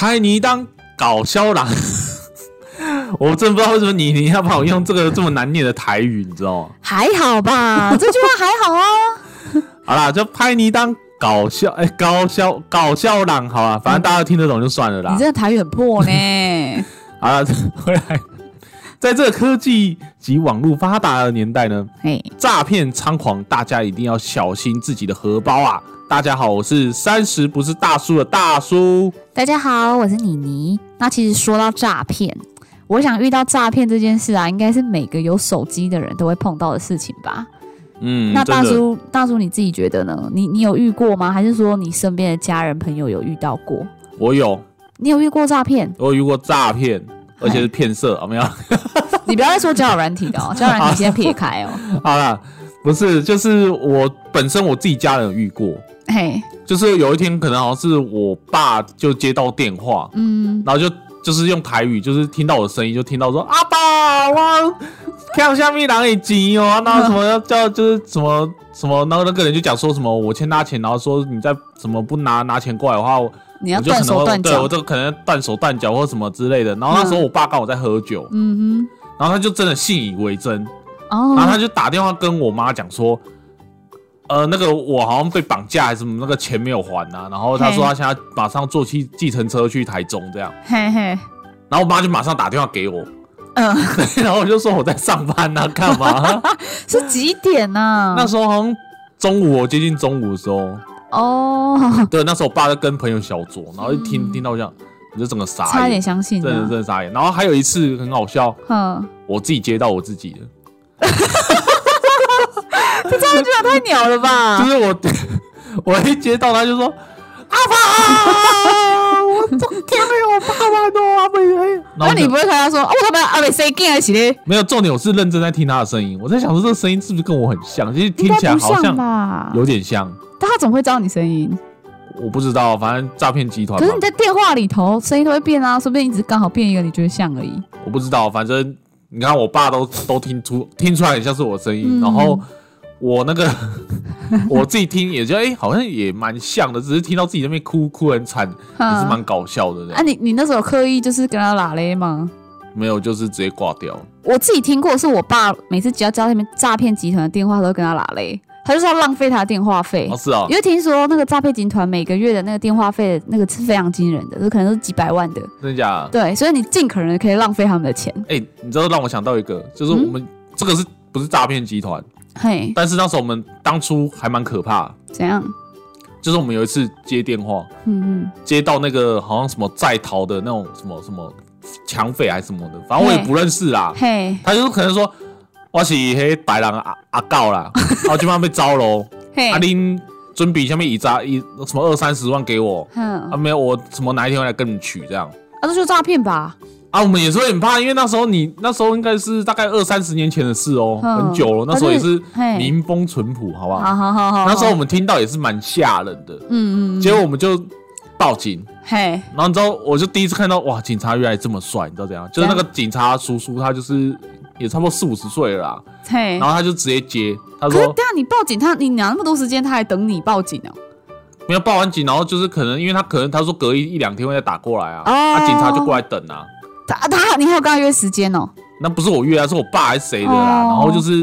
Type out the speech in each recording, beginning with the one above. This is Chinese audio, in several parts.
拍你当搞笑郎。我真不知道为什么你你要把我用这个这么难念的台语，你知道吗？还好吧，这句话还好啊。好啦，就拍你当搞笑，哎、搞笑搞笑郎，好吧，反正大家听得懂就算了啦你。这个台语很破呢。好了，回来，在这个科技及网络发达的年代呢，嘿，诈骗猖狂，大家一定要小心自己的荷包啊！大家好，我是三十不是大叔的大叔。大家好，我是妮妮。那其实说到诈骗，我想遇到诈骗这件事啊，应该是每个有手机的人都会碰到的事情吧。嗯，那大叔，大叔你自己觉得呢？你你有遇过吗？还是说你身边的家人朋友有遇到过？我有，你有遇过诈骗？我有遇过诈骗，而且是骗色，有没有？你不要再说交友软体的哦，交友软体先撇开哦。好啦，不是，就是我本身我自己家人有遇过，嘿，就是有一天可能好像是我爸就接到电话，嗯，然后就就是用台语，就是听到我的声音，就听到说阿爸，我看下面哪里急哦，然后什么要叫就是什么什么，然后那个人就讲说什么我欠他钱，然后说你再怎么不拿拿钱过来的话，我你要断我就可能会手断脚对我。这可能断手断脚或什么之类的。然后那时候我爸刚好在喝酒，嗯然后他就真的信以为真，哦，然后他就打电话跟我妈讲说。呃，那个我好像被绑架还是什么，那个钱没有还啊。然后他说他现在马上坐计计程车去台中这样。嘿嘿，然后我妈就马上打电话给我，嗯，然后我就说我在上班呢、干嘛？是几点呢？那时候好像中午，接近中午的时候，哦，对，那时候我爸在跟朋友小酌，然后一听、听到这样，我就整个傻眼差点，相信真的真。的傻眼。然后还有一次很好笑，哼，我自己接到我自己的，这句话太鸟了吧就？是我 我一接到他就说阿爸，我昨天没有爸爸的阿北，然后就那你不会看他说哦，我他妈阿美谁进来起嘞？没有重点，我是认真在听他的声音，我在想说这个声音是不是跟我很像？其实听起来好像吧？有点像。但他怎么会知道你声音？我不知道，反正诈骗集团可是你，在电话里头声音都会变啊，说不定你只是刚好变一个你觉得像而已。我不知道，反正你看我爸都都听出听出来很像是我的声音，嗯然后我那个 我自己听也觉得哎、好像也蛮像的，只是听到自己那边哭哭很惨，也是蛮搞笑的这啊，你你那时候刻意就是跟他拉嘞吗？没有，就是直接挂掉。我自己听过，是我爸每次只要接到那边诈骗集团的电话，都会跟他拉嘞，他就是要浪费他的电话费哦，。是啊因，为听说那个诈骗集团每个月的那个电话费的那个是非常惊人的，就可能都是几百万的。真的假的？对，所以你尽可能可以浪费他们的钱。哎、你知道让我想到一个，就是我们、这个是不是诈骗集团？嘿，但是那时候我们当初还蛮可怕的，怎样？就是我们有一次接电话，嗯嗯，接到那个好像什么在逃的那种什么什么抢匪还是什么的，反正我也不认识啦。嘿，他就是可能说我是黑白狼阿阿告啦，然后就怕被招喽。嘿啊，，恁准备下面一扎一什么二三十万给我嗯，啊？没有，我什么哪一天会来跟你取这样啊，这就是诈骗吧？啊？我们也是会很怕，因为那时候你那时候应该是大概二三十年前的事哦，嗯很久了。那时候也是民风淳朴，好不好？好好好好，那时候我们听到也是蛮吓人的，嗯嗯，嗯结果我们就报警。嘿，然后你知道，我就第一次看到哇，警察原来这么帅，你知道怎样？就是那个警察叔叔，他就是也差不多四五十岁了啦，嘿然，后他就直接接，他说对啊，你报警，他你拿那么多时间，他还等你报警哦。没有报完警，然后就是可能因为他可能他说隔一一两天会再打过来啊，哦啊警察就过来等啊，他他你还有跟他约时间哦？那不是我约啊，是我爸还是谁的啦，哦然后就是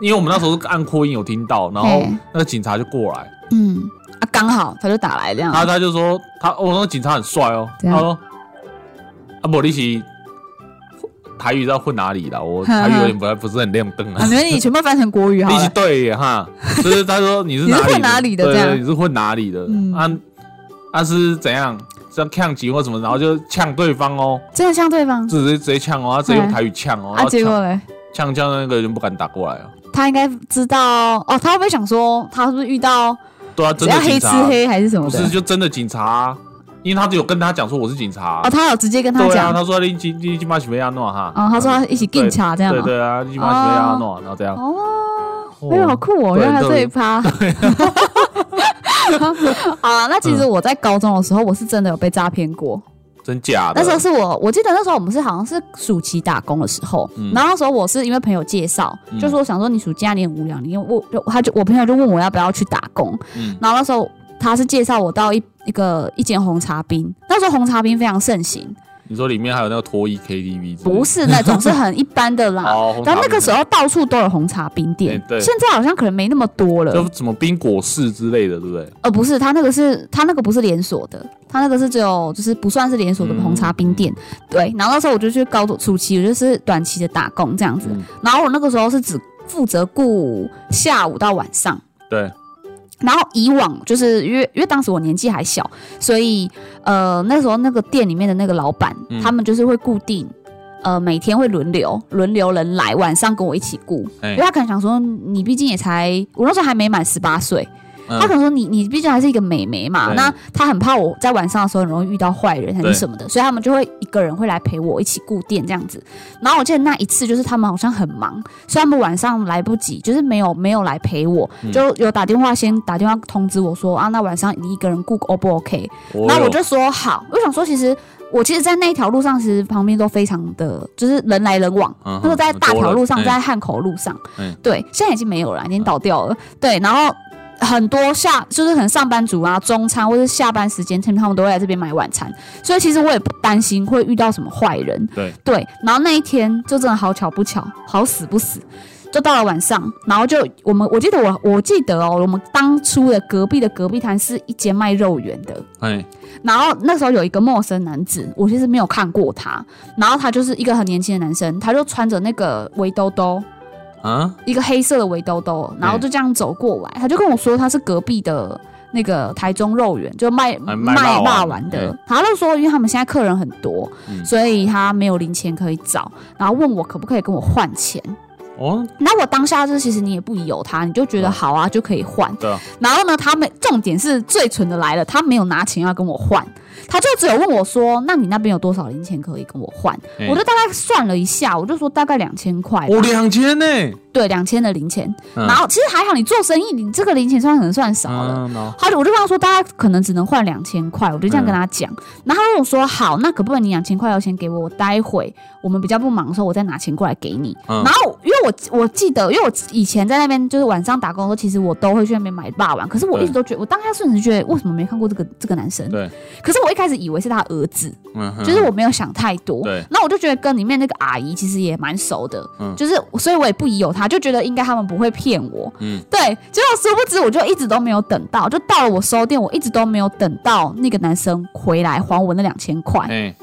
因为我们那时候是按扩音有听到，然后嘿那个警察就过来，嗯啊，刚好他就打来这样。他他就说他哦那个警察很帅哦，怎样他说啊不你是台语知道混哪里啦，我台语有点不太不是很亮灯啊啊，。没问题，你全部翻成国语好 你是了。对耶哈，就是他说你是你是哪里混哪里的对这样对你是混哪里的？嗯啊啊是怎样？是要呛级或什么，然后就呛对方哦，真的呛对方直接直接呛哦，他直接用台语呛哦，然啊？后呛结果嘞，呛呛那个人不敢打过来哦。他应该知道哦，他会不会想说他是不是遇到对啊，只要黑吃真的警察，黑还是什么不？是就真的警察啊，因为他有跟他讲说我是警察哦，。他有直接跟他讲，他说你你你今晚是被亚诺哈。哦，他说他一起警察这样哦。对对啊，你今晚是被亚诺，然后这样。哦，哦哎呦，好酷哦！对原来还有这一对趴。啊，那其实我在高中的时候，我是真的有被诈骗过。真假的？那时候是我，我记得那时候我们是好像是暑期打工的时候，嗯。然后那时候我是因为朋友介绍，嗯。就说想说你暑假你很无聊，你问我他就我朋友就问我要不要去打工，嗯。然后那时候他是介绍我到一一个一间红茶冰，那时候红茶冰非常盛行，你说里面还有那个脱衣 KTV？不是那种是很一般的啦。然后那个时候到处都有红茶冰店哎，对现在好像可能没那么多了。就什么冰果室之类的，对不对？呃，不是，他那个是他那个不是连锁的，他那个是只有就是不算是连锁的嗯红茶冰店。对，然后那时候我就去高中初期，我就是短期的打工这样子。嗯然后我那个时候是只负责顾下午到晚上。对，然后以往就是因为因为当时我年纪还小，所以呃那时候那个店里面的那个老板，嗯他们就是会固定。呃，每天会轮流轮流人来，晚上跟我一起顾，哎因为他可能想说，你毕竟也才，我那时候还没满十八岁，嗯他可能说你你毕竟还是一个美眉嘛，那他很怕我在晚上的时候很容易遇到坏人还是什么的，所以他们就会一个人会来陪我一起顾店这样子。然后我记得那一次就是他们好像很忙，所以他们晚上来不及，就是没有没有来陪我，嗯就有打电话先打电话通知我说啊，那晚上你一个人顾 O 不 OK？我有然后我就说好，我想说其实。我其实，在那一条路上，其实旁边都非常的，就是人来人往。那个在大条路上，在汉口路上，嗯对，现在已经没有了，已经倒掉了。对，然后很多下就是可能上班族啊，中餐或者下班时间，他们都会来这边买晚餐，所以其实我也不担心会遇到什么坏人。对对，然后那一天就真的好巧不巧，好死不死。就到了晚上，然后就我们，我记得我我记得哦，我们当初的隔壁的隔壁摊是一间卖肉圆的，哎，然后那时候有一个陌生男子，我其实没有看过他，然后他就是一个很年轻的男生，他就穿着那个围兜兜，啊，一个黑色的围兜兜，然后就这样走过来，他就跟我说他是隔壁的那个台中肉圆，就卖卖卖肉丸霸丸的嗯。他就说，因为他们现在客人很多，嗯所以他没有零钱可以找，然后问我可不可以跟我换钱。哦，那我当下就是其实你也不疑有他，你就觉得嗯。好啊，就可以换。对啊，然后呢，他们重点是最蠢的来了，他没有拿钱要跟我换，他就只有问我说：“那你那边有多少零钱可以跟我换？”哎我就大概算了一下，我就说大概两千块吧，我两千呢，对，两千的零钱。嗯然后其实还好，你做生意，你这个零钱算可能算少了。嗯，然后他就我就跟他说，大概可能只能换两千块，我就这样跟他讲。然后他跟我说，好，那可不可以你两千块要先给我，我待会我们比较不忙的时候，我再拿钱过来给你。嗯然后因为我我记得，因为我以前在那边就是晚上打工的时候，其实我都会去那边买霸王，可是我一直都觉得，我当下瞬时觉得为什么没看过这个这个男生？对，可是我一开始以为是他儿子，就是我没有想太多。对那我就觉得跟里面那个阿姨其实也蛮熟的，嗯就是所以我也不疑有他，就觉得应该他们不会骗我。嗯，对，结果殊不知我就一直都没有等到，就到了我收店，我一直都没有等到那个男生回来还我那两千块，哎，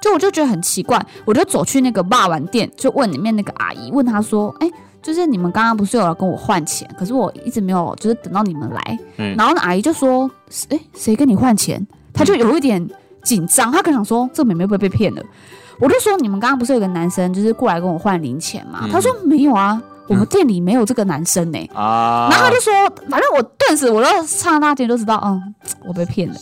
就我就觉得很奇怪，我就走去那个霸王店，就问里面那个阿姨，问她说，哎、就是你们刚刚不是有要跟我换钱，可是我一直没有，就是等到你们来，嗯然后那阿姨就说，哎、谁跟你换钱？她就有一点紧张，她可能想说，这妹妹会不会被骗了？我就说，你们刚刚不是有个男生就是过来跟我换零钱吗？嗯她说没有啊，我们店里没有这个男生呢、啊，然后他就说，反正我顿时我就刹那间就知道，嗯，我被骗了。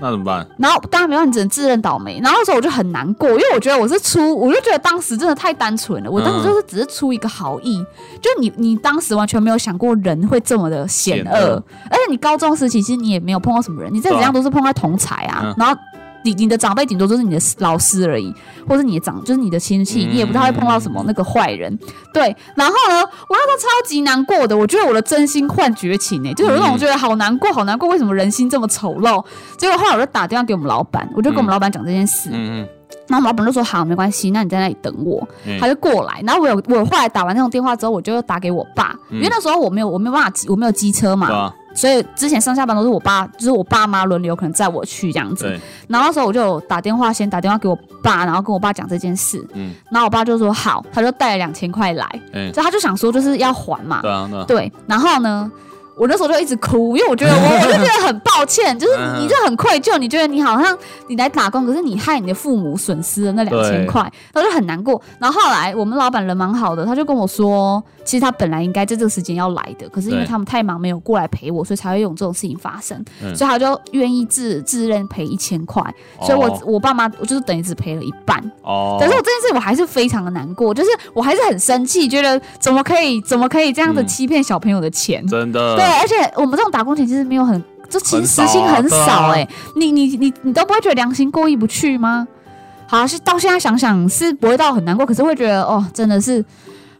那怎么办？然后当然没办法，你只能自认倒霉。然后那时候我就很难过，因为我觉得我是出，我就觉得当时真的太单纯了。我当时就是只是出一个好意，就你你当时完全没有想过人会这么的险险恶恶，而且你高中时期其实你也没有碰到什么人，你再怎样都是碰到同才啊。嗯然后你你的长辈顶多就是你的老师而已，或者你的长就是你的亲戚，嗯你也不太会碰到什么那个坏人。对，然后呢，我那时候超级难过的，我觉得我的真心换绝情哎、就有一种嗯觉得好难过，好难过，为什么人心这么丑陋？结果后来我就打电话给我们老板，我就跟我们老板讲这件事，嗯嗯，然后我们老板就说好，没关系，那你在那里等我，嗯他就过来。然后我有我后来打完那种电话之后，我就打给我爸，因为那时候我没有我没有办法骑我没有机车嘛？所以之前上下班都是我爸，就是我爸妈轮流可能载我去这样子。对，然后那时候我就打电话，先打电话给我爸，然后跟我爸讲这件事。嗯，然后我爸就说好，他就带了两千块来，嗯，所以他就想说就是要还嘛。对啊，对啊，对，然后呢，我那时候就一直哭，因为我觉得我我就觉得很抱歉，就是嗯你就很愧疚，你觉得你好像你来打工，可是你害你的父母损失了那两千对块，然后就很难过。然后后来我们老板人蛮好的，他就跟我说，其实他本来应该在这个时间要来的，可是因为他们太忙没有过来陪我，所以才会有这种事情发生，嗯所以他就愿意自自认赔一千块，所以我、哦我爸妈我就是等于只赔了一半。哦，可是我这件事我还是非常的难过，就是我还是很生气，觉得怎么可以怎么可以这样子嗯欺骗小朋友的钱？真的，对，而且我们这种打工钱其实没有很，就其实时薪很少哎、你你你你都不会觉得良心过意不去吗？好，是到现在想想是不会到很难过，可是会觉得哦，真的是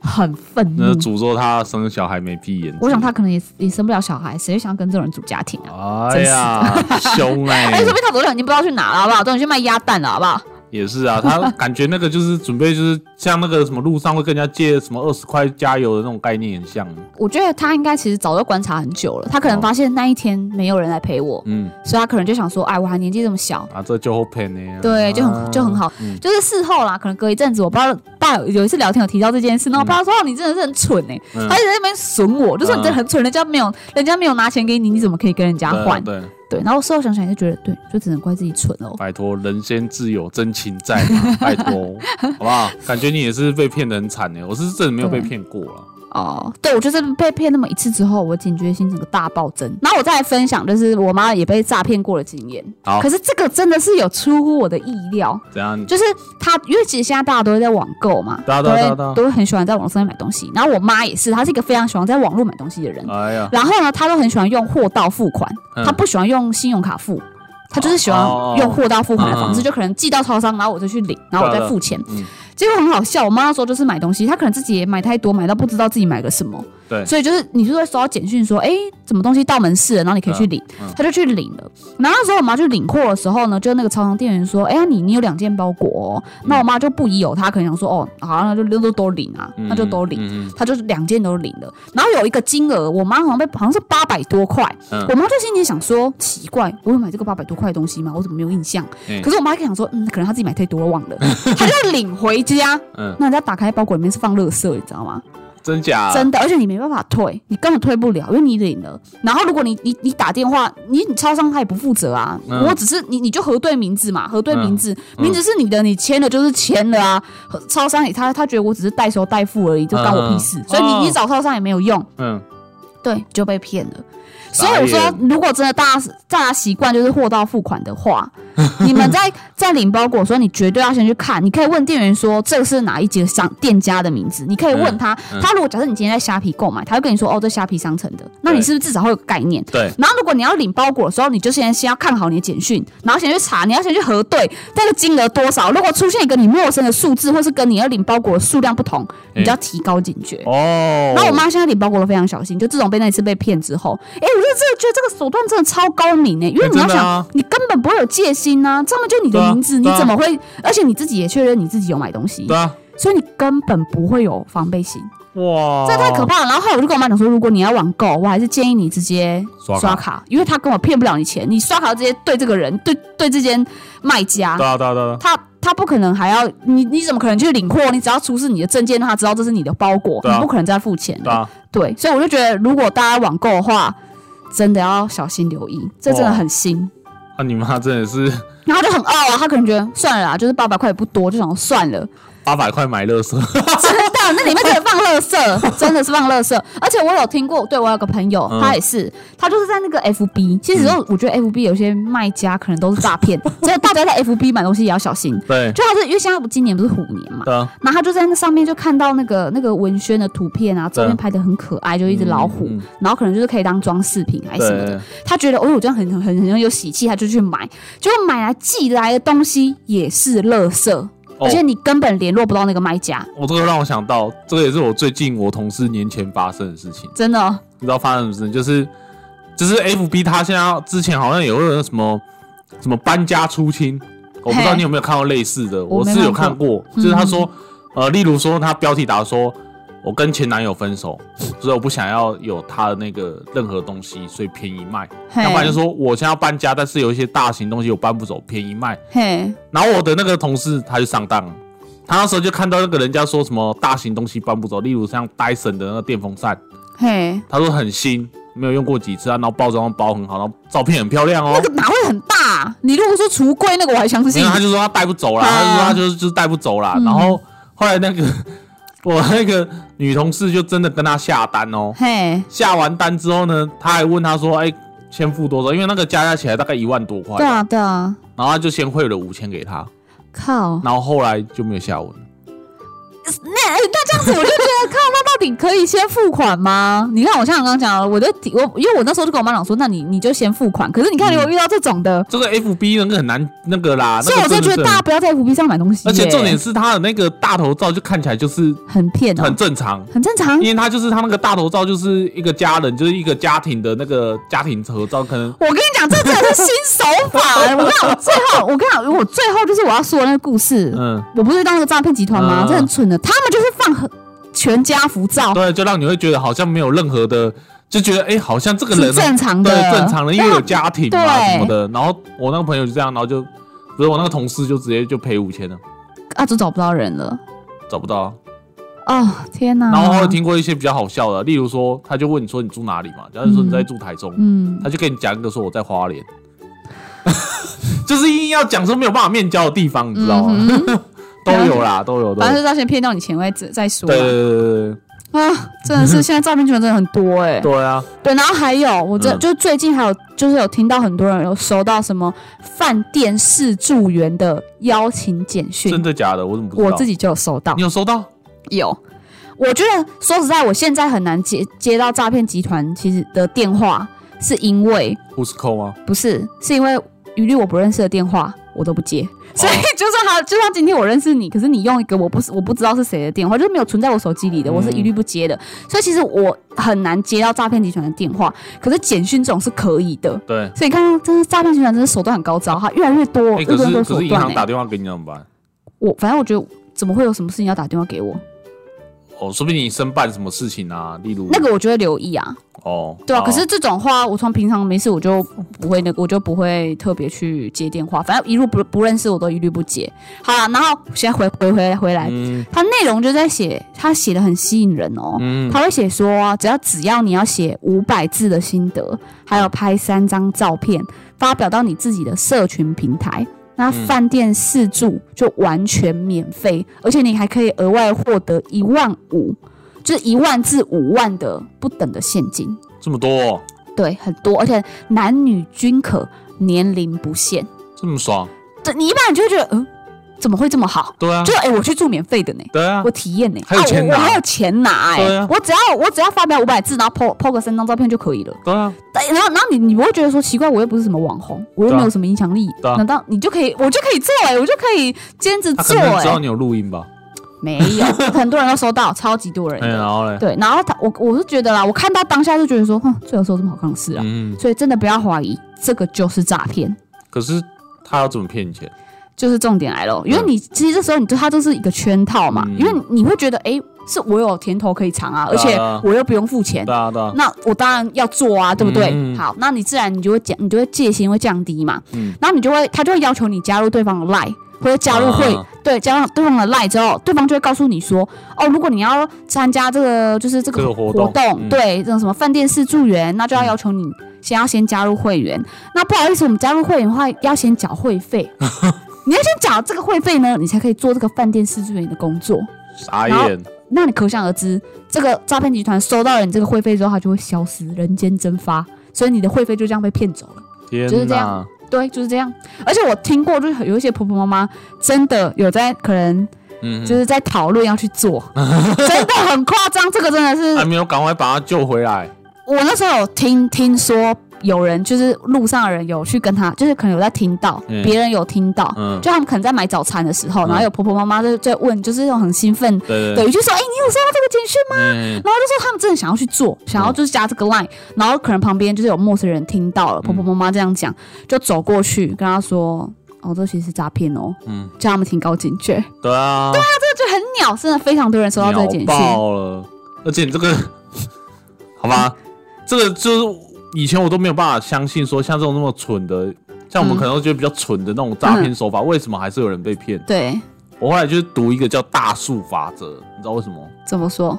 很愤那怒。诅咒他生小孩没屁眼。我想他可能也也生不了小孩，谁会想要跟这种人组家庭啊？哎呀，凶哎、哎，说不定他昨天已经不知道去哪了，好不好？昨天去卖鸭蛋了，好不好？也是啊，他感觉那个就是准备就是像那个什么路上会跟人家借什么二十块加油的那种概念很像。我觉得他应该其实早就观察很久了，他可能发现那一天没有人来陪我，嗯所以他可能就想说，哎，我还年纪这么小，啊，这就好骗呢。对，就很啊就很好。嗯就是事后啦，可能隔一阵子，我爸爸有有一次聊天有提到这件事，然后我爸说：“哦，你真的是很蠢哎、嗯他一直在那边损我，就说你真的很蠢，人家没有人家没有拿钱给你，你怎么可以跟人家换？对，对对，然后事后想想也是觉得，对，就只能怪自己蠢哦。拜托，人先自有真情在嘛，拜托，好不好？感觉你也是被骗的很惨呢。我是真的没有被骗过了。哦，对，我就是被骗那么一次之后，我警觉心整个大暴增。然后我再来分享，就是我妈也被诈骗过的经验。好可是这个真的是有出乎我的意料，怎样？就是她，因为其实现在大家都会在网购嘛，对啊都会都会很喜欢在网上面买东西。然后我妈也是，她是一个非常喜欢在网络买东西的人。哎呀，然后呢，她都很喜欢用货到付款，嗯她不喜欢用信用卡付。她就是喜欢哦用货到付款的方式，嗯就可能寄到超商，然后我就去领，然后我再付钱。嗯，结果很好笑，我妈那时候就是买东西，她可能自己也买太多，买到不知道自己买了什么，对，所以就是你就会收到简讯说，哎，什么东西到门市了，然后你可以去领嗯嗯，她就去领了。然后那时候我妈去领货的时候呢，就那个超商店员说，哎呀，你你有两件包裹、哦，那我妈就不疑有他，可能想说，哦，好，那就都都都领啊，那就都领。她就是两件都领了，然后有一个金额，我妈好像被好像是八百多块，嗯我妈就心里想说，奇怪，我有买这个八百多块的东西吗？我怎么没有印象？嗯可是我妈就想说，嗯，可能她自己买太多了忘了，她就领回家。嗯，那人家打开包裹里面是放垃圾，你知道吗？真假？真的，而且你没办法退，你根本退不了，因为你领了。然后如果你你你打电话，你你超商他也不负责啊，嗯。我只是你你就核对名字嘛，核对名字，嗯。名字是你的，你签了就是签了啊。超商也他他觉得我只是代收代付而已，就关我屁事，嗯。所以你哦。你找超商也没有用，嗯，对，就被骗了。所以我说，如果真的大家大家习惯就是货到付款的话，你们在在领包裹的时候，你绝对要先去看。你可以问店员说这个是哪一节商店家的名字，你可以问他。嗯他如果假设你今天在虾皮购买，他会跟你说哦，这虾皮商城的，那你是不是至少会有个概念？对，然后，如果你要领包裹的时候，你就先先要看好你的简讯，然后先去查，你要先去核对这个金额多少。如果出现一个你陌生的数字，或是跟你要领包裹的数量不同，你就要提高警觉。哦，然后我妈现在领包裹都非常小心，就自从被那一次被骗之后，哎，我就这个觉得这个手段真的超高明哎，因为哎你要想，啊你根本不会有戒心呐、这么就你的名字，啊你怎么会？而且你自己也确认你自己有买东西对，啊，所以你根本不会有防备心，哇，这太可怕了。然后后来我就跟我妈讲说，如果你要网购，我还是建议你直接刷卡因为他根本骗不了你钱，你刷卡直接对这个人，对对这间卖家对，啊，对啊，对啊，他他不可能还要你你怎么可能去领货？你只要出示你的证件，让他知道这是你的包裹，啊你不可能再付钱的。对啊，对，所以我就觉得，如果大家网购的话，真的要小心留意，这真的很新。那你妈真的是然后他就很傲啊，他可能觉得算了啦，就是八百块也不多，就想算了，八百块买乐色，真的，那里面真的放垃圾，真的是放垃圾。而且我有听过，对我有个朋友，嗯。他也是，他就是在那个 FB，其实有我觉得 FB 有些卖家可能都是诈骗，所以大家在 FB 买东西也要小心。对，就他是因为现在不今年不是虎年嘛，然后他就在那上面就看到那个那个文宣的图片啊，照片拍的很可爱，就一只老虎，然后可能就是可以当装饰品还是什么的。他觉得哦，我这样很很很很有喜气，他就去买，结果买来寄来的东西也是垃圾，而且你根本联络不到那个卖家，我这个让我想到，这个也是我最近我同事年前发生的事情。真的哦、你知道发生什么事？就是就是 FB 他现在之前好像有个什么什么搬家出清，我不知道你有没有看过类似的，我是有看看过，嗯就是他说呃，例如说他标题打说。我跟前男友分手，所以我不想要有他的那个任何东西，所以便宜卖。嘿要不然就说我现在要搬家，但是有一些大型东西我搬不走，便宜卖。嘿，然后我的那个同事他就上当了，他那时候就看到那个人家说什么大型东西搬不走，例如像戴森的那个电风扇，嘿，他说很新，没有用过几次啊，然后包装包很好，然后照片很漂亮哦那。个哪会很大、啊？你如果说橱柜那个，我还相信没有，。他就说他带不走啦，啊他就说他就是就是带不走啦。嗯然后后来那个我那个女同事就真的跟他下单哦，嘿，下完单之后呢，他还问他说，哎，先付多少？因为那个加加起来大概一万多块对，啊，对啊，然后他就先汇了五千给他，靠，然后后来就没有下文。那哎那这样子我就觉得靠，那到底可以先付款吗？你看我像我刚刚讲了，我的底我因为我那时候就跟我妈讲说，那你你就先付款。可是你看，如果遇到这种的，这个 FB 那个很难那个啦，所以我就觉得大家不要在 FB 上买东西。而且重点是他的那个大头照就看起来就是很骗，很正常，很正常。因为他就是他那个大头照就是一个家人，就是一个家庭的那个家庭合照，可能我跟你讲，这真的是新手法。我跟你讲，最后我跟你讲，我最后就是我要说的那个故事。嗯，我不是当那个诈骗集团吗？这很蠢的，他们就是放很。全家福照，对，就让你会觉得好像没有任何的，就觉得哎，好像这个人正常的，对，正常的，因为有家庭啊什么的。然后我那个朋友就这样，然后就不是我那个同事就直接就赔五千了，啊，就找不到人了，找不到。哦，天哪！然后我听过一些比较好笑的，例如说，他就问你说你住哪里嘛，假如说你在住台中，嗯，他就跟你讲一个说我在花莲，就是硬要讲说没有办法面交的地方，你知道吗？都有啦，都有。反正是要先骗到你钱为止再说。对对对对啊，真的是现在诈骗集团真的很多哎。对啊。对，然后还有，我这就最近还有就是有听到很多人有收到什么饭店试住员的邀请简讯。真的假的？我怎么不我自己就有收到。你有收到？有。我觉得说实在，我现在很难接接到诈骗集团其实的电话，是因为不是扣吗？不是，是因为一律我不认识的电话我都不接。所以就算他，就算今天我认识你，可是你用一个我不是我不知道是谁的电话，就是没有存在我手机里的，我是一律不接的。所以其实我很难接到诈骗集团的电话，可是简讯这种是可以的。对，所以你看，真的诈骗集团真的手段很高招哈，越来越多，越来越多手段。可是银行打电话给你怎么办？我反正我觉得，怎么会有什么事情要打电话给我？哦，说不定你申办什么事情啊？例如那个，我就会留意啊。哦，对啊。可是这种话，我从平常没事我就不会那个，我就不会特别去接电话。反正一路不不认识我都一律不接。好了，然后现在回回回回来，他内容就在写，他写的很吸引人哦。嗯。他会写说，只要只要你要写五百字的心得，还有拍三张照片，发表到你自己的社群平台。那饭店四住就完全免费，而且你还可以额外获得一万五，就是一万至五万的不等的现金。这么多？对，很多，而且男女均可，年龄不限。这么爽？对，你一般人就会觉得，嗯。怎么会这么好？对啊，就哎，我去住免费的呢。对啊，我体验呢，还有钱拿，我还有钱拿哎。我只要我只要发表五百字，然后 po po 个三张照片就可以了。对啊，对然后然后你你不会觉得说奇怪，我又不是什么网红，我又没有什么影响力，难道你就可以我就可以做哎，我就可以兼职做哎？知道你有录音吧？没有，很多人都收到，超级多人。然后嘞，对，然后他我我是觉得啦，我看到当下就觉得说，哼，最好说这么好看的事啊。嗯，所以真的不要怀疑，这个就是诈骗。可是他要怎么骗你钱？就是重点来了，因为你其实这时候你就他就是一个圈套嘛，因为你会觉得哎，是我有甜头可以尝啊，而且我又不用付钱，对啊对啊，那我当然要做啊，对不对？好，那你自然你就会讲，你就会戒心会降低嘛，嗯，然后你就会他就会要求你加入对方的 line 或者加入会，对，加上对方的 line 之后，对方就会告诉你说，哦，如果你要参加这个就是这个活动，对，这种什么饭店式助员，那就要要求你先要先加入会员，那不好意思，我们加入会员的话要先缴会费。你要先缴这个会费呢，你才可以做这个饭店试助员的工作。傻眼。那你可想而知，这个诈骗集团收到了你这个会费之后，它就会消失，人间蒸发，所以你的会费就这样被骗走了。就是这样，对，就是这样。而且我听过，就是有一些婆婆妈妈真的有在可能，嗯，就是在讨论要去做，真的很夸张。这个真的是还没有赶快把他救回来。我那时候有听听说。有人就是路上的人有去跟他，就是可能有在听到，别人有听到，就他们可能在买早餐的时候，然后有婆婆妈妈在在问，就是那种很兴奋，对，一句说：“哎，你有收到这个简讯吗？”然后就说他们真的想要去做，想要就是加这个 line，然后可能旁边就是有陌生人听到了婆婆妈妈这样讲，就走过去跟他说：“哦，这其实是诈骗哦。”嗯，叫他们提高警觉。对啊，对啊，这个就很鸟，真的非常多人收到这个简讯，爆了。而且这个，好吧，这个就是。以前我都没有办法相信，说像这种那么蠢的，像我们可能觉得比较蠢的那种诈骗手法，为什么还是有人被骗？对，我后来就是读一个叫大数法则，你知道为什么？怎么说？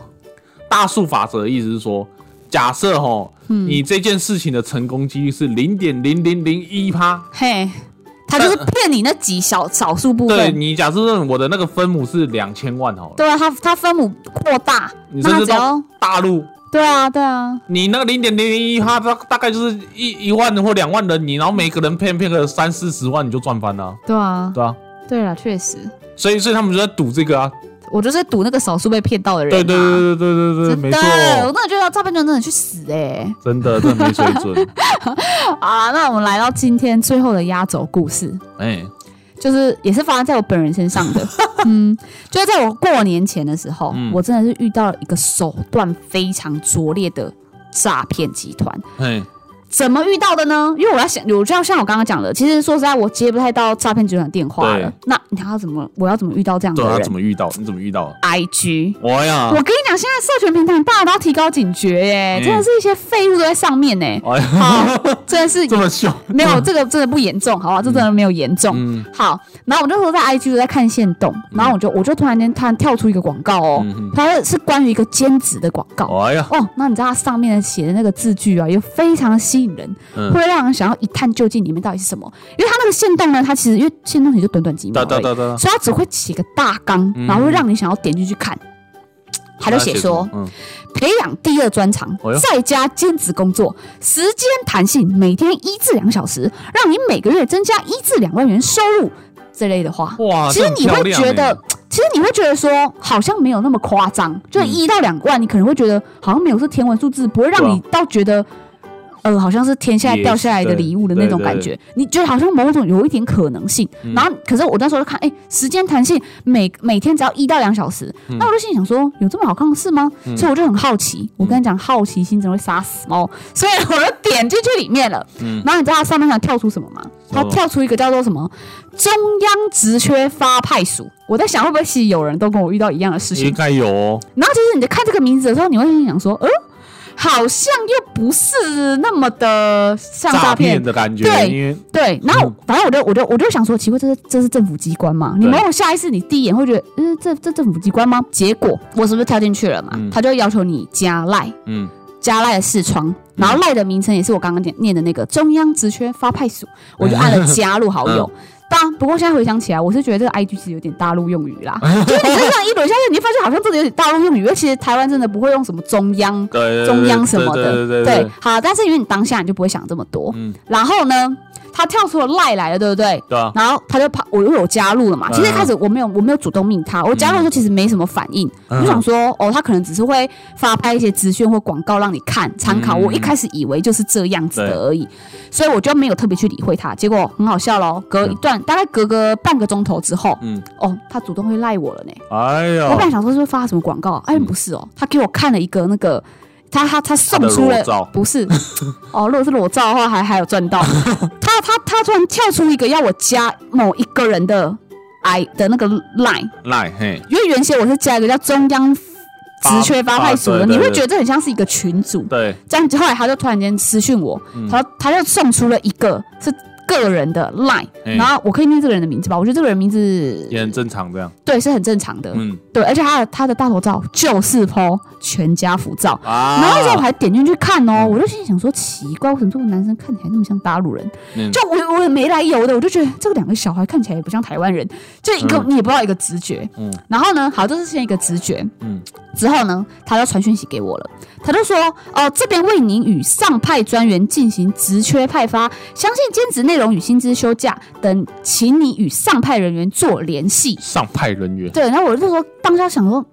大数法则的意思是说，假设哈，你这件事情的成功几率是零点零零零一趴，嘿，他就是骗你那几小少数部分。对你假设我的那个分母是两千万好了，对啊，他他分母扩大，你甚至到大陆。对啊，对啊，你那个零点零零一，它大大概就是一一万人或两万人，你然后每个人骗骗个三四十万，你就赚翻了。对啊，对啊，对啊，确实。所以，所以他们就在赌这个啊。我就是赌那个少数被骗到的人、啊。对对对对对对对，没错，我错，真的觉得诈骗集团真的去死哎、真的真的没水准。好啦，那我们来到今天最后的压轴故事，哎，就是也是发生在我本人身上的。嗯，就是在我过年前的时候，嗯我真的是遇到了一个手段非常拙劣的诈骗集团。哎，怎么遇到的呢？因为我要想，我就要像我刚刚讲的，其实说实在，我接不太到诈骗集团的电话了。那你要怎么？我要怎么遇到这样的对啊，人怎么遇到？你怎么遇到？？IG。我呀我，跟你讲，现在社群平台大家都要提高警觉耶，嗯真的是一些废物都在上面呢。哎呀，好，真的是这么凶，没有这个真的不严重，好吧？这真的没有严重。嗯好，然后我那时候在 IG 就在看线动，然后我就我就突然间突然跳出一个广告哦，它是关于一个兼职的广告。哎呀，哦，那你知道它上面写的那个字句啊，又非常吸引人，嗯。会让人想要一探究竟里面到底是什么。因为它那个线动呢，它其实因为线动也就短短几秒而已，哒哒哒。哒，所以它只会写个大纲，嗯。然后会让你想要点进去看。他就写说，嗯，培养第二专长哎，在家兼职工作，时间弹性，每天一至两小时，让你每个月增加一至两万元收入这类的话，哇，其实你会觉得其实你会觉得说好像没有那么夸张，就嗯。一到两万，你可能会觉得好像没有是天文数字，不会让你到觉得。呃，好像是天下来掉下来的礼物的那种感觉，你觉得好像某种有一点可能性。嗯然后，可是我那时候就看，哎、时间弹性，每每天只要一到两小时，嗯那我就心里想说，有这么好看的事吗？所以我就很好奇。我跟你讲，好奇心真的会杀死猫，所以我就点进去里面了。嗯然后你知道它上面想跳出什么吗？它跳出一个叫做什么中央职缺发派署。我在想，会不会其实有人都跟我遇到一样的事情应？该有哦，然后其实你在看这个名字的时候，你会心想说，呃，好像又不是那么的像诈诈骗骗。的感觉，对对，然后反正我就我就我就想说，奇怪，这是这是政府机关吗？你没有下意识，你第一眼会觉得，嗯，这这政府机关吗？结果我是不是跳进去了嘛？嗯他就要求你加赖，嗯，加赖的视窗，然后赖的名称也是我刚刚念念的那个中央职缺发派署，我就按了加入好友。当然，不过现在回想起来，我是觉得这个 IG 其实有点大陆用语啦。就是你这样一轮下去，你会发现好像真的有点大陆用语，因为其实台湾真的不会用什么中央、中央什么的。对，好，但是因为你当下你就不会想这么多。嗯然后呢，他跳出了赖来了，对不对？对啊，然后他就跑，我又有加入了嘛。嗯其实一开始我没有，我没有主动命他，我加入的时候其实没什么反应，嗯我就想说，哦，他可能只是会发拍一些资讯或广告让你看参考。嗯我一开始以为就是这样子的而已，所以我就没有特别去理会他。结果很好笑喽，隔一段大概隔个半个钟头之后，嗯，哦，他主动会赖我了呢。哎呀我本，来想说是不是发什么广告，哎，不是哦，他给我看了一个那个。他他他送出了不是 哦，如果是裸照的话，还还有赚到。他他他突然跳出一个要我加某一个人的 i 的那个 line，赖嘿，因为原先我是加一个叫中央职缺发派组的，你会觉得这很像是一个群组。对，这样子后来他就突然间私讯我，嗯。他他就送出了一个是个人的 line，嘿然后我可以念这个人的名字吧？我觉得这个人名字也很正常这样，对是很正常的，嗯。对，而且他的他的大头照就是 PO 全家福照。啊，然后那时候我还点进去看哦，我就心里想说奇怪，为什么这个男生看起来那么像大陆人？嗯。就我我也没来由的，我就觉得这个两个小孩看起来也不像台湾人，就一个、嗯。你也不知道一个直觉。嗯。然后呢，好，这是先一个直觉。嗯。之后呢，他就传讯息给我了，他就说：“哦、这边为您与上派专员进行职缺派发，相信兼职内容与薪资休假等，请你与上派人员做联系。上派人员”，对，然后我就说，当下想说，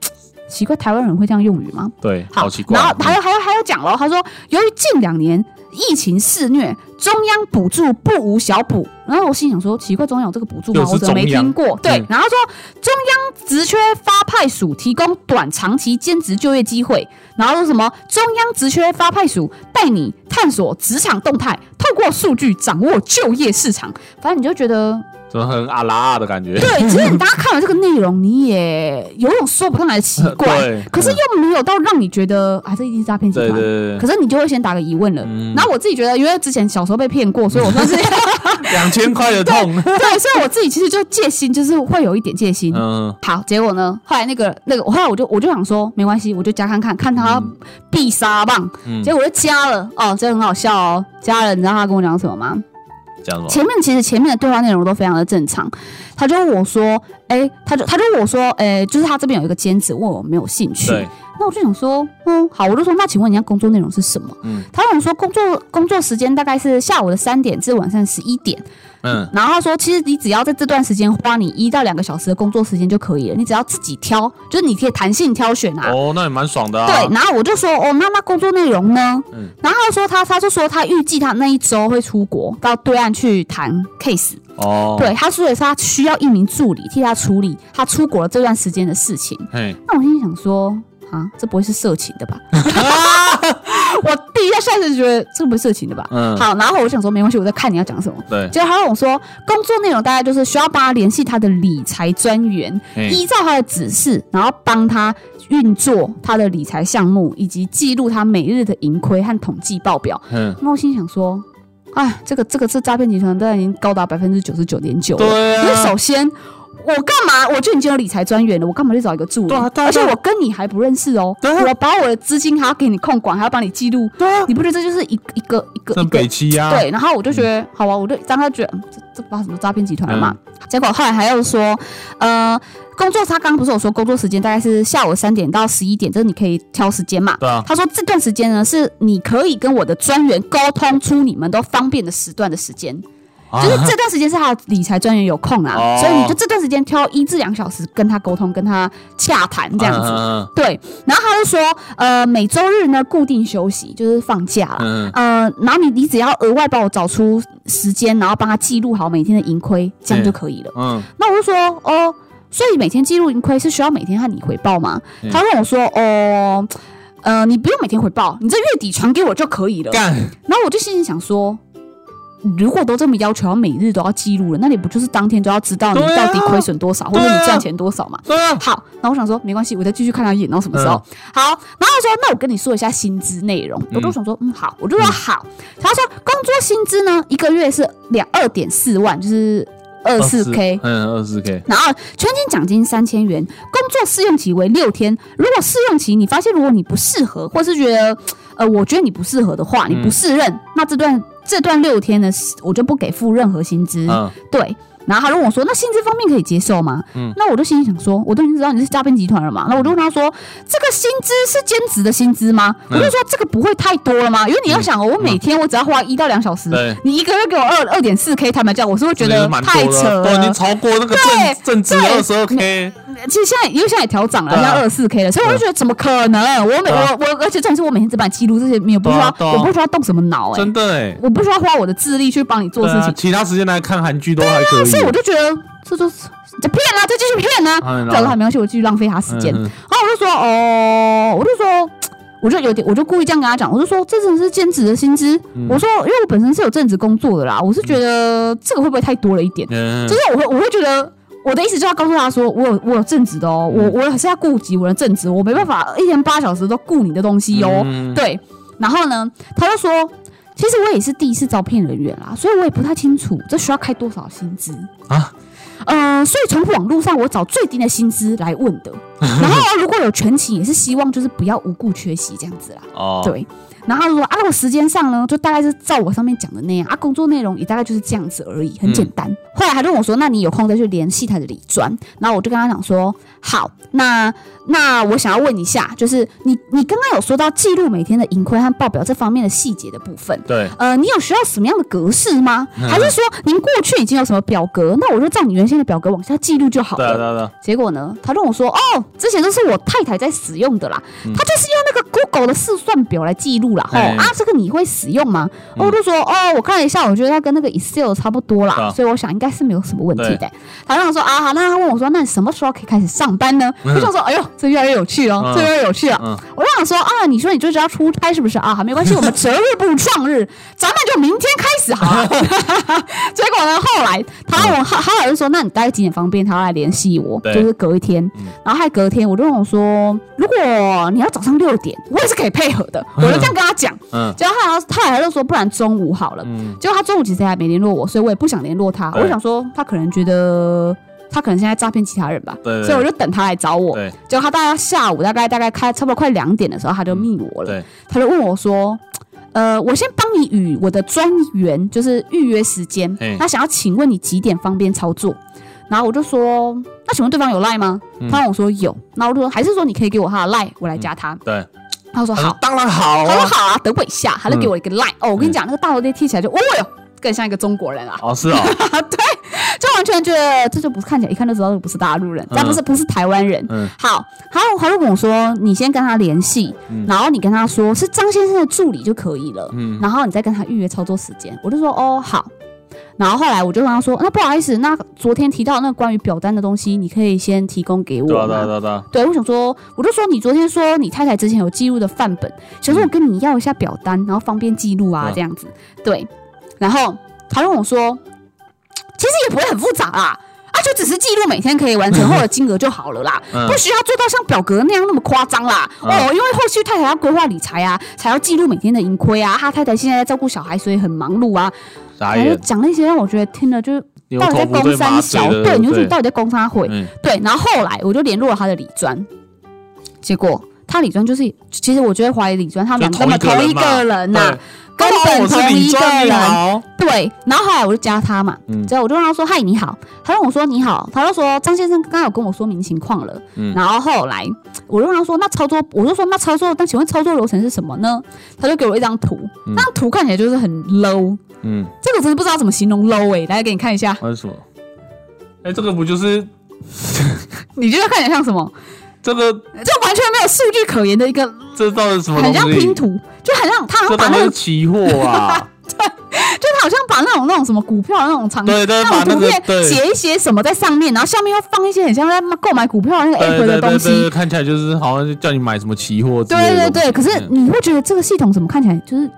奇怪，台湾人会这样用语吗？对，好好奇怪，然后还有还有还有讲了，他说由于近两年疫情肆虐，中央补助不无小补。然后我心想说，奇怪，中央有这个补助吗？我怎么没听过？对，嗯然后说中央职缺发派署提供短长期兼职就业机会，然后说什么中央职缺发派署带你探索职场动态，透过数据掌握就业市场。反正你就觉得怎么很阿拉啊的感觉，对，其实你大家看完这个内容，你也有一种说不上来的奇怪，可是又没有到让你觉得啊，这一定是诈骗集对团。对对可是你就会先打个疑问了。嗯然后我自己觉得，因为之前小时候被骗过，所以我算是对，两千块的痛，对，所以我自己其实就戒心，就是会有一点戒心。嗯，好，结果呢，后来那个那个，后来我就我就想说，没关系，我就加看看，看他必杀棒。嗯结果我就加了，哦，这很好笑哦，加了，你知道他跟我讲什么吗？这样吗？前面其实前面的对话内容都非常的正常，他就问我说，哎、他就他就问我说，哎、就是他这边有一个兼职，问我有没有兴趣。对，那我就想说，嗯，好，我就说，那请问你要工作内容是什么？嗯，他跟我说工作工作时间大概是下午的三点至晚上十一点。嗯，然后他说，其实你只要在这段时间花你一到两个小时的工作时间就可以了，你只要自己挑，就是你可以弹性挑选啊。哦，那也蛮爽的啊。对，然后我就说，哦，那那工作内容呢？嗯然后他说他他就说他预计他那一周会出国到对岸去谈 case。哦，，对，他说的是他需要一名助理替他处理他出国了这段时间的事情。嘿，那我心里想说，啊，这不会是色情的吧？我第一下下就觉得这个不是色情的吧？嗯，好，然后我想说没关系，我在看你要讲什么。对，结果他跟我说，工作内容大概就是需要帮他联系他的理财专员，依照他的指示，然后帮他运作他的理财项目，以及记录他每日的盈亏和统计报表。嗯，那我心想说，哎，这个这个这诈骗集团都已经高达百分之九十九点九了。对因为啊，首先，我干嘛？我就已经有理财专员了，我干嘛去找一个助理？对啊对啊而且我跟你还不认识哦。对啊我把我的资金还要给你控管，还要帮你记录，对啊，你不觉得这就是一一个一个一个这北七啊，对？然后我就觉得，好啊，我就当他觉得，嗯这这不知道什么诈骗集团了嘛。结果后来还要说，呃，工作他刚刚不是有说工作时间大概是下午三点到十一点，这是你可以挑时间嘛？对啊，他说这段时间呢，是你可以跟我的专员沟通出你们都方便的时段的时间。就是这段时间是他的理财专员有空啊，哦所以你就这段时间挑一至两小时跟他沟通，跟他洽谈这样子。嗯对，然后他就说，呃，每周日呢固定休息，就是放假啦。嗯，呃，然后你你只要额外帮我找出时间，然后帮他记录好每天的盈亏，这样就可以了。嗯那我就说，哦，所以每天记录盈亏是需要每天和你回报吗？嗯他问我说，哦，呃，你不用每天回报，你这月底传给我就可以了。干，然后我就心里想说，如果都这么要求，要每日都要记录了，那你不就是当天就要知道你到底亏损多少，或者你赚钱多少嘛？对啊，好，那我想说没关系，我再继续看他演到什么时候。好，然后他说那我跟你说一下薪资内容，我就想说嗯好，我就说好。他说工作薪资呢一个月是两二点四万，就是二四 K。嗯，二四 K，然后全勤奖金三千元，工作试用期为六天。如果试用期你发现如果你不适合，或是觉得呃我觉得你不适合的话，你不适任，那这段这段六天呢，我就不给付任何薪资。嗯，对。然后他就问我说：“那薪资方面可以接受吗？”嗯那我就心里想说，我都已经知道你是诈骗集团了嘛。那我就问他说：“这个薪资是兼职的薪资吗？”嗯我就说：“这个不会太多了吗？因为你要想哦，我每天我只要花一到两小时，对你一个月给我二二点四 K，坦白讲，我是会觉得太扯都已经。超过那个对正正值二十二 K，其实现在因为现在也调涨了，对啊现在二十四 K 了，所以我就觉得怎么可能？我每啊我我，而且重点是我每天只把你记录这些，没有不需要我不需要动什么脑哎，真的哎，我不需要花我的智力去帮你做事情。其他时间来看韩剧都还可以，所以我就觉得这就是在骗啊，再继续骗啊。嗯这样还没关系，我继续浪费他时间。然后我就说哦，我就说。我就有点，我就故意这样跟他讲，我就说这真的是兼职的薪资。嗯我说，因为我本身是有正职工作的啦，我是觉得这个会不会太多了一点？嗯就是我会，我会觉得我的意思就是要告诉他说，我有我有正职的哦，嗯。我我还是要顾及我的正职，我没办法一天八小时都顾你的东西哦。嗯。对，然后呢，他就说，其实我也是第一次招聘人员啦，所以我也不太清楚这需要开多少薪资。啊。嗯、所以从网络上我找最低的薪资来问的，然后如果有全勤，也是希望就是不要无故缺席这样子啦。哦，对，然后他就说啊，我时间上呢，就大概是照我上面讲的那样啊，工作内容也大概就是这样子而已，很简单。后来他就问我说，那你有空再去联系他的理专，然后我就跟他讲说，好，那那我想要问一下，就是你你刚刚有说到记录每天的盈亏和报表这方面的细节的部分。对，呃，你有需要什么样的格式吗？嗯还是说您过去已经有什么表格？那我就照你原先的表格往下记录就好了。对啊对啊对啊，结果呢，他跟我说：“哦，之前都是我太太在使用的啦，嗯。她就是用那个 Google 的试算表来记录啦。吼、哎啊，这个你会使用吗？嗯我就说：哦，我看了一下，我觉得它跟那个 Excel 差不多啦，啊所以我想应该是没有什么问题的。他让我说：啊，好，那他问我说：那你什么时候可以开始上班呢？嗯我想说：哎呦，这越来越有趣哦，嗯这越来越有趣了。嗯我就想说啊，你说你就是要出差是不是啊？好，没关系，我们择日不撞日，咱们就明天开始好了。结果呢，后来他我他他好像说，那你大概几点方便？他要来联系我，就是隔一天，然后还隔天，我就问我说，如果你要早上六点，我也是可以配合的。我就这样跟他讲，嗯结果他好像他还就说，不然中午好了。嗯，结果他中午其实还没联络我，所以我也不想联络他。对我想说，他可能觉得他可能现在诈骗其他人吧，对对所以我就等他来找我。对结果他大概下午大概大概开差不多快两点的时候，他就密我了，对，他就问我说。呃，我先帮你与我的专员就是预约时间嘿，那想要请问你几点方便操作？然后我就说，那请问对方有赖吗？嗯他跟我说有，那我就说还是说你可以给我他的赖，我来加他。对，他说好，当然好啊。他说好啊，等我一下，他就给我一个 line。哦，我跟你讲，那个大头贴贴起来就，哦哟，更像一个中国人啊。哦，是哦，对，就完全觉得这就不是看起来一看就知道这不是大陆人，嗯他不是不是台湾人。嗯好，他他就跟我说，你先跟他联系，然后你跟他说是张先生的助理就可以了，嗯然后你再跟他预约操作时间。我就说哦好，然后后来我就跟他说，那不好意思，那昨天提到那关于表单的东西，你可以先提供给我对啊？对啊对啊对啊，对，我想说，我就说你昨天说你太太之前有记录的范本，想说我跟你要一下表单，然后方便记录啊嗯这样子。对，然后他就跟我说，其实也不会很复杂啦。啊，就只是记录每天可以完成后的金额就好了啦，嗯不需要做到像表格那样那么夸张啦。嗯哦，因为后续太太要规划理财啊，才要记录每天的盈亏啊。他太太现在在照顾小孩，所以很忙碌啊。然后就，讲了一些让我觉得听了就是到底在攻头不对马三小，对，你就觉得到底在攻三会。对，然后后来我就联络了他的李专，结果他李专就是，其实我觉得怀疑李专他们根本同一个人呐、根本同一个，人。对，然后后来我就加他嘛，之后我就跟他说：“嗨，你好。”他跟我说：“你好。”他就说：“张先生刚刚有跟我说明情况了。然后后来我就问他说：“那操作？”我就说：“那操作？但请问操作流程是什么呢？”他就给我一张图，那张图看起来就是很 low，嗯，这个真的不知道怎么形容 low 哎、来给你看一下，还是什么？哎，这个不就是 你觉得看起来像什么？这个这完全没有数据可言的一个这到底是什么很像？拼图，就很像他好像把那个，期货啊！对就他好像把那种那种什么股票的那种场对对，把那种图片写一些什么在上面，然后下面又放一些很像在购买股票的那个 app 的东对对，西。看起来就是好像就叫你买什么期货对。对对，可是嗯你会觉得这个系统怎么看起来就是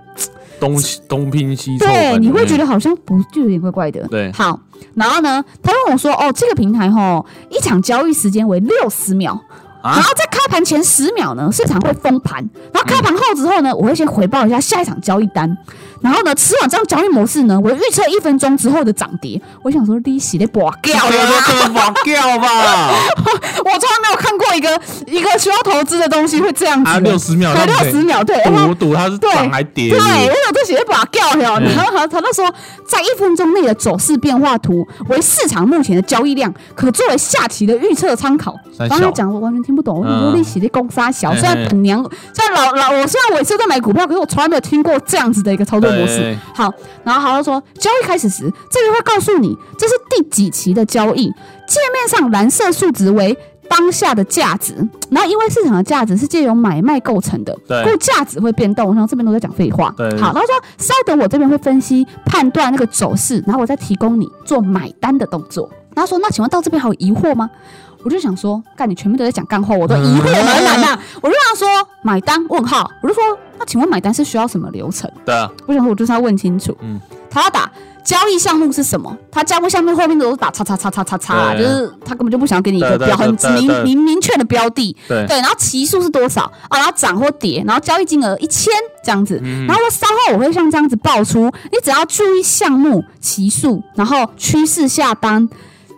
东东拼西凑，对，你会觉得得好像不就有点怪怪的。对。好，然后呢，他问我说哦，这个平台吼一场交易时间为六十秒。啊？然后在开盘前十秒呢，市场会封盘，然后开盘后之后呢，我会先回报一下下一场交易单，然后呢，吃完这样交易模式呢，我预测一分钟之后的涨跌。我想说，利息得拔掉掉了，了，这个绑掉吧？我从来没有看过一个一个需要投资的东西会这样子，六十秒，才六十秒，对，然后赌赌它是涨还跌？对，我有这写把掉了，然后他他就说，在一分钟内的走势变化图为市场目前的交易量，可作为下期的预测参考。刚才讲我完全听不懂，我说利息的公杀小，虽然本娘，虽然老老，我虽然我也是在买股票，可是我从来没有听过这样子的一个操作模式对。好，然后他就说，交易开始时，这边会告诉你这是第几期的交易，界面上蓝色数值为。当下的价值，然后因为市场的价值是借由买卖构成的，对故价值会变动。然后这边都在讲废话。对好，然后说稍等，我这边会分析判断那个走势，然后我再提供你做买单的动作。然后说，那请问到这边还有疑惑吗？我就想说，干你全部都在讲干话，我都疑惑满满呐。我就跟他说买单问号，我就说那请问买单是需要什么流程？对啊，我想说我就是要问清楚。嗯他要打交易项目是什么？他交易项目后面都是打叉叉叉叉叉叉啊，就是他根本就不想要给你一个标很明明明确的标的。对对，然后期数是多少啊？然后涨或跌，然后交易金额一千这样子。嗯然后稍后我会像这样子报出，你只要注意项目期数，然后趋势下单。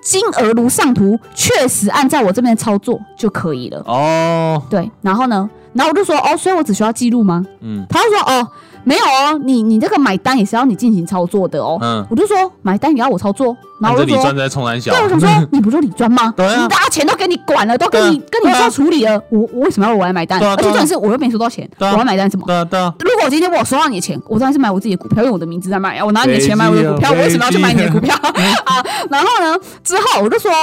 金额如上图，确实按照我这边操作就可以了。哦，对，然后呢，然后我就说哦，所以我只需要记录吗？嗯他就说哦，没有哦，你你这个买单也是要你进行操作的哦。嗯，我就说买单也要我操作，然后我就说那这里赚，在冲南小对，，我想说 你不就理专吗？对啊你大家钱都给你管了，都给你跟你做处理了，我我为什么要我来买单？而且重点是我又没收到钱，我要买单什么？对如果我今天我收到你的钱，我当然是买我自己的股票，用我的名字在卖啊，我拿你的钱买我的股票，我为什么要去买你的股票 啊？然后呢，之后我就说。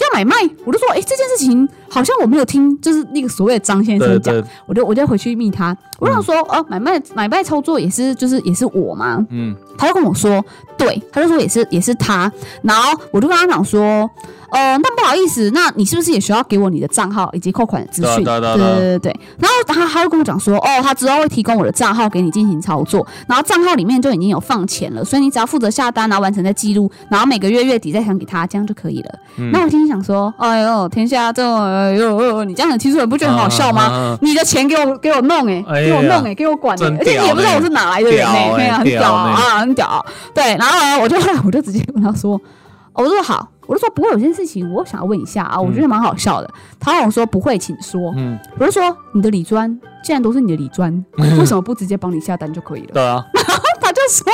要买卖，我就说，哎、这件事情好像我没有听，就是那个所谓的张先生讲，对，我就我就回去密他，我就想说，哦、买卖买卖操作也是就是也是我嘛，嗯。他就跟我说，对，他就说也是也是他，然后我就跟他讲说，呃，那不好意思，那你是不是也需要给我你的账号以及扣款的资讯？对啊对啊对。然后他他就跟我讲说，哦，他之后会提供我的账号给你进行操作，然后账号里面就已经有放钱了，所以你只要负责下单，然后完成再记录，然后每个月月底再还给他，这样就可以了。嗯。那我心里想说，哎呦，天下这种，哎呦，你这样子提出来不觉得很好笑吗？你的钱给我给我弄哎、给我弄哎、给我管哎、而且你也不知道我是哪来的人哎、很屌屌啊，很屌啊。对，然后呢，我就后来我就直接跟他说，我就说好，我就说不过有件事情我想要问一下啊，我觉得蛮好笑的。他跟我说不会，请说。嗯，我就说你的理专既然都是你的理专，为什么不直接帮你下单就可以了？对啊，他就说，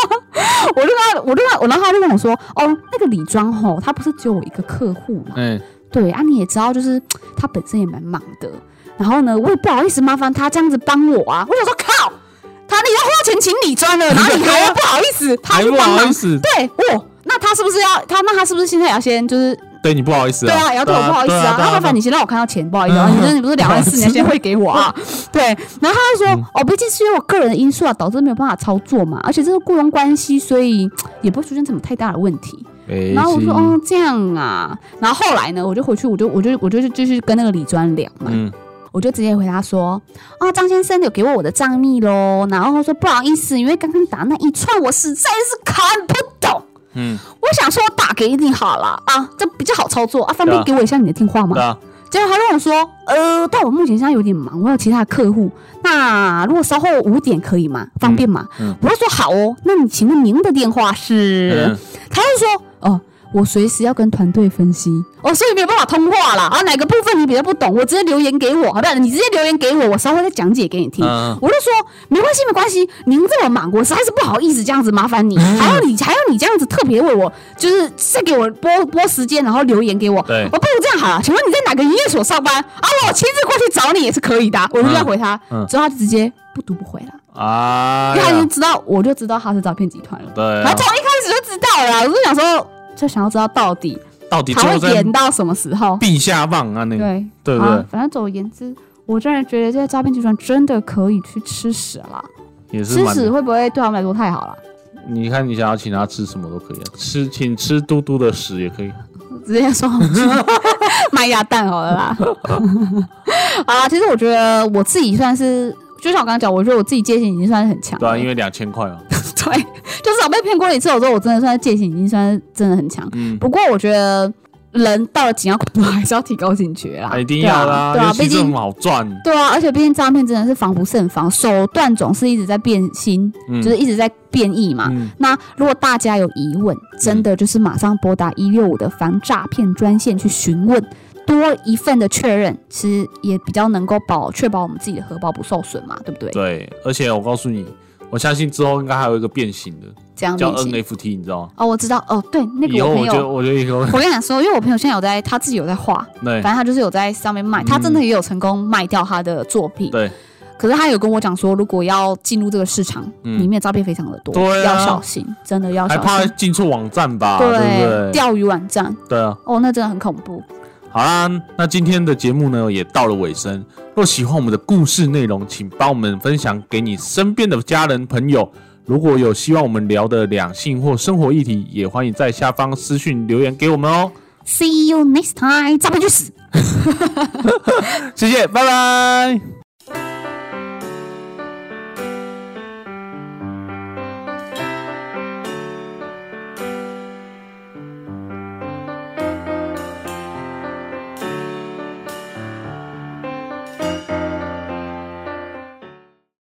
我就跟他，我就跟他，我然后他就跟我说，哦，那个理专吼，他不是只有我一个客户嘛，嗯对啊，你也知道，就是他本身也蛮忙的。然后呢，我也不好意思麻烦他这样子帮我啊。我想说，靠，他你要花钱请你专了，然后你还要不好意思，不好意思，对，哦，那他是不是要他？那他是不是现在要先就是对你不好意思？对啊，也要对我不好意思啊。那麻烦你先让我看到钱，不好意思啊。你你不是两万四，你先汇给我啊。对，然后他就说，哦，毕竟是因为我个人的因素啊，导致没有办法操作嘛。而且这个雇佣关系，所以也不会出现什么太大的问题。然后我说，哦，这样啊。然后后来呢，我就回去，我就我就我就继续跟那个李专聊嘛。我就直接回答说：“啊，张先生有给我我的账密喽。”然后他说：“不好意思，因为刚刚打那一串我实在是看不懂。”嗯，我想说我打给你好了啊，这比较好操作啊，方便给我一下你的电话吗？啊。结果他跟我说：“呃，但我目前现在有点忙，我有其他的客户。那如果稍后五点可以吗？方便吗？”我就说：“好哦。那你请问您的电话是？”他就说：“哦。”我随时要跟团队分析哦，所以没有办法通话了啊。哪个部分你比较不懂，我直接留言给我，好不好？你直接留言给我，我稍微再讲解给你听。我就说没关系，没关系。您这么忙，我实在是不好意思这样子麻烦你，还要你还要你这样子特别为我，就是再给我拨拨时间，然后留言给我。对，我不如这样好了，请问你在哪个营业所上班啊？我亲自过去找你也是可以的。我就这样回他，之后他就直接不读不回了啊，他已经知道，我就知道他是诈骗集团了。对，他从一开始就知道了。我就想说。就想要知道到底到底他会演到什么时候？陛下棒啊，那个对对对，反正总而言之，我真的觉得这些诈骗集团真的可以去吃屎了。也是吃屎会不会对他们来说太好了？你看，你想要请他吃什么都可以啊，吃请吃嘟嘟的屎也可以。直接说卖鸭蛋好了啦。啊，其实我觉得我自己算是，就像我刚刚讲，我觉得我自己戒心已经算是很强。对啊，因为两千块啊。对。就是我被骗过一次，我说我真的算是戒心已经算是真的很强。嗯，不过我觉得人到了紧要关头还是要提高警觉啦。一定要啦，对啊，毕竟好赚。对啊，而且毕竟诈骗真的是防不胜防，手段总是一直在变新，就是一直在变异嘛。那如果大家有疑问，真的就是马上拨打一六五的防诈骗专线去询问，多一份的确认，其实也比较能够保确保我们自己的荷包不受损嘛，对不对？对，而且我告诉你。我相信之后应该还有一个变形的，这样叫 NFT，你知道吗？哦，我知道，哦，对，那个我朋友，我觉得以后，我跟你讲说，因为我朋友现在有在，他自己有在画，对，反正他就是有在上面卖，他真的也有成功卖掉他的作品，对。可是他有跟我讲说，如果要进入这个市场，里面诈骗非常的多，对，要小心，真的要小心，还怕进错网站吧？对不对？钓鱼网站，对啊，哦，那真的很恐怖。好啦，那今天的节目呢也到了尾声。若喜欢我们的故事内容，请帮我们分享给你身边的家人朋友。如果有希望我们聊的两性或生活议题，也欢迎在下方私讯留言给我们哦。See you next time，咱们去死！谢谢，拜拜。